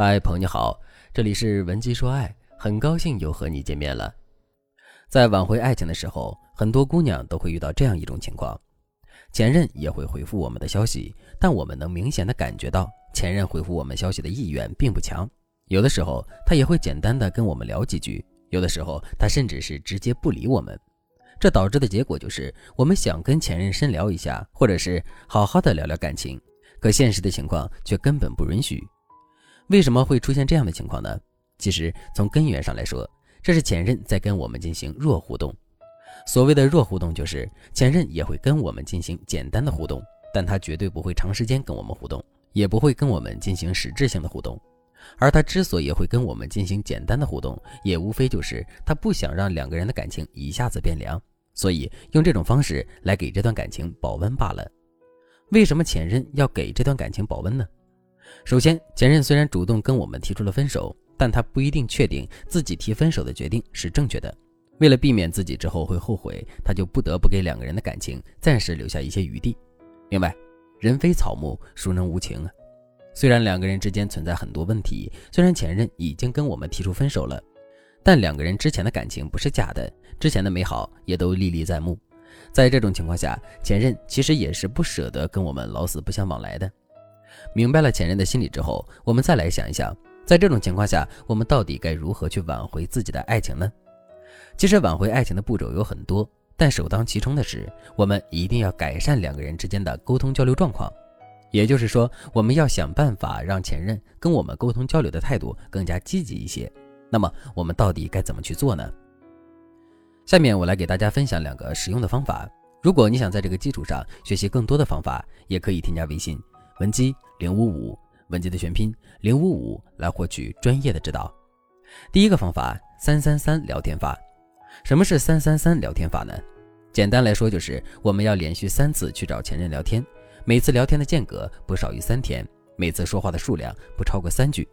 嗨，朋友你好，这里是文姬说爱，很高兴又和你见面了。在挽回爱情的时候，很多姑娘都会遇到这样一种情况：前任也会回复我们的消息，但我们能明显的感觉到前任回复我们消息的意愿并不强。有的时候他也会简单的跟我们聊几句，有的时候他甚至是直接不理我们。这导致的结果就是，我们想跟前任深聊一下，或者是好好的聊聊感情，可现实的情况却根本不允许。为什么会出现这样的情况呢？其实从根源上来说，这是前任在跟我们进行弱互动。所谓的弱互动，就是前任也会跟我们进行简单的互动，但他绝对不会长时间跟我们互动，也不会跟我们进行实质性的互动。而他之所以会跟我们进行简单的互动，也无非就是他不想让两个人的感情一下子变凉，所以用这种方式来给这段感情保温罢了。为什么前任要给这段感情保温呢？首先，前任虽然主动跟我们提出了分手，但他不一定确定自己提分手的决定是正确的。为了避免自己之后会后悔，他就不得不给两个人的感情暂时留下一些余地。另外，人非草木，孰能无情啊？虽然两个人之间存在很多问题，虽然前任已经跟我们提出分手了，但两个人之前的感情不是假的，之前的美好也都历历在目。在这种情况下，前任其实也是不舍得跟我们老死不相往来的。明白了前任的心理之后，我们再来想一想，在这种情况下，我们到底该如何去挽回自己的爱情呢？其实挽回爱情的步骤有很多，但首当其冲的是，我们一定要改善两个人之间的沟通交流状况。也就是说，我们要想办法让前任跟我们沟通交流的态度更加积极一些。那么，我们到底该怎么去做呢？下面我来给大家分享两个实用的方法。如果你想在这个基础上学习更多的方法，也可以添加微信。文姬零五五，文姬的全拼零五五，来获取专业的指导。第一个方法，三三三聊天法。什么是三三三聊天法呢？简单来说，就是我们要连续三次去找前任聊天，每次聊天的间隔不少于三天，每次说话的数量不超过三句。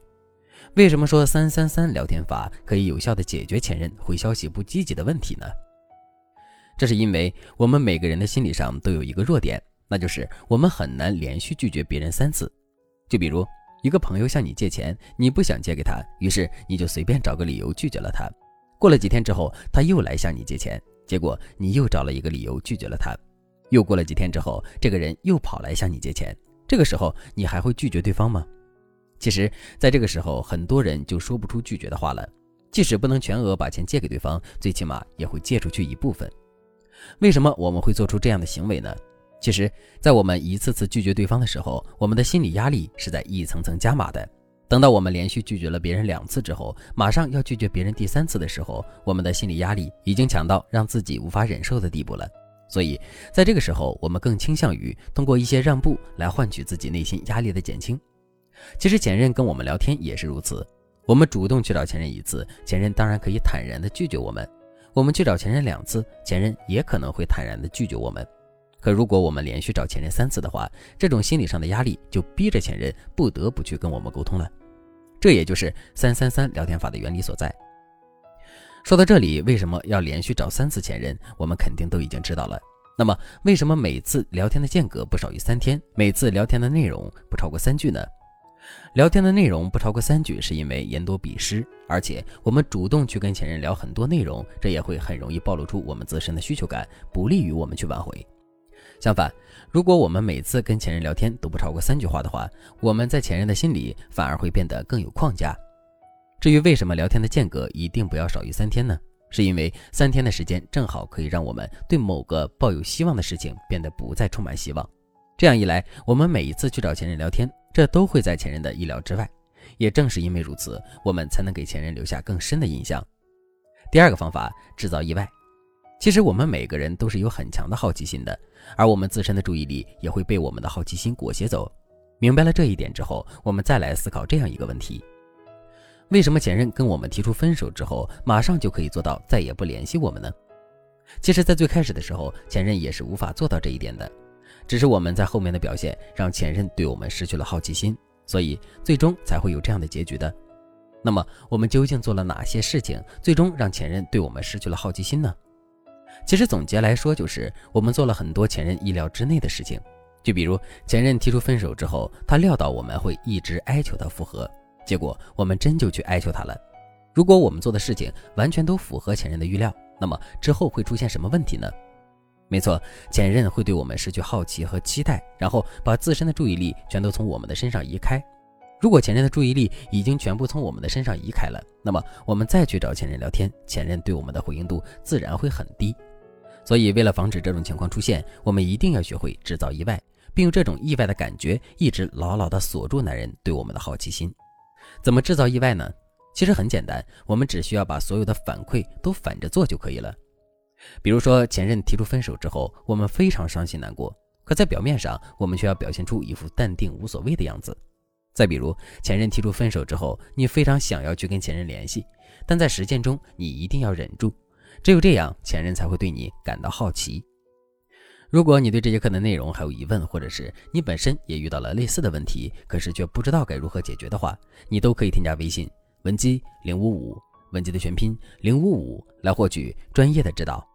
为什么说三三三聊天法可以有效的解决前任回消息不积极的问题呢？这是因为我们每个人的心理上都有一个弱点。那就是我们很难连续拒绝别人三次，就比如一个朋友向你借钱，你不想借给他，于是你就随便找个理由拒绝了他。过了几天之后，他又来向你借钱，结果你又找了一个理由拒绝了他。又过了几天之后，这个人又跑来向你借钱，这个时候你还会拒绝对方吗？其实，在这个时候，很多人就说不出拒绝的话了。即使不能全额把钱借给对方，最起码也会借出去一部分。为什么我们会做出这样的行为呢？其实，在我们一次次拒绝对方的时候，我们的心理压力是在一层层加码的。等到我们连续拒绝了别人两次之后，马上要拒绝别人第三次的时候，我们的心理压力已经强到让自己无法忍受的地步了。所以，在这个时候，我们更倾向于通过一些让步来换取自己内心压力的减轻。其实，前任跟我们聊天也是如此。我们主动去找前任一次，前任当然可以坦然的拒绝我们；我们去找前任两次，前任也可能会坦然的拒绝我们。可如果我们连续找前任三次的话，这种心理上的压力就逼着前任不得不去跟我们沟通了。这也就是三三三聊天法的原理所在。说到这里，为什么要连续找三次前任？我们肯定都已经知道了。那么，为什么每次聊天的间隔不少于三天，每次聊天的内容不超过三句呢？聊天的内容不超过三句，是因为言多必失，而且我们主动去跟前任聊很多内容，这也会很容易暴露出我们自身的需求感，不利于我们去挽回。相反，如果我们每次跟前任聊天都不超过三句话的话，我们在前任的心里反而会变得更有框架。至于为什么聊天的间隔一定不要少于三天呢？是因为三天的时间正好可以让我们对某个抱有希望的事情变得不再充满希望。这样一来，我们每一次去找前任聊天，这都会在前任的意料之外。也正是因为如此，我们才能给前任留下更深的印象。第二个方法，制造意外。其实我们每个人都是有很强的好奇心的，而我们自身的注意力也会被我们的好奇心裹挟走。明白了这一点之后，我们再来思考这样一个问题：为什么前任跟我们提出分手之后，马上就可以做到再也不联系我们呢？其实，在最开始的时候，前任也是无法做到这一点的，只是我们在后面的表现让前任对我们失去了好奇心，所以最终才会有这样的结局的。那么，我们究竟做了哪些事情，最终让前任对我们失去了好奇心呢？其实总结来说，就是我们做了很多前任意料之内的事情。就比如前任提出分手之后，他料到我们会一直哀求他复合，结果我们真就去哀求他了。如果我们做的事情完全都符合前任的预料，那么之后会出现什么问题呢？没错，前任会对我们失去好奇和期待，然后把自身的注意力全都从我们的身上移开。如果前任的注意力已经全部从我们的身上移开了，那么我们再去找前任聊天，前任对我们的回应度自然会很低。所以，为了防止这种情况出现，我们一定要学会制造意外，并用这种意外的感觉一直牢牢地锁住男人对我们的好奇心。怎么制造意外呢？其实很简单，我们只需要把所有的反馈都反着做就可以了。比如说，前任提出分手之后，我们非常伤心难过，可在表面上，我们却要表现出一副淡定无所谓的样子。再比如，前任提出分手之后，你非常想要去跟前任联系，但在实践中你一定要忍住，只有这样，前任才会对你感到好奇。如果你对这节课的内容还有疑问，或者是你本身也遇到了类似的问题，可是却不知道该如何解决的话，你都可以添加微信文姬零五五，文姬的全拼零五五，来获取专业的指导。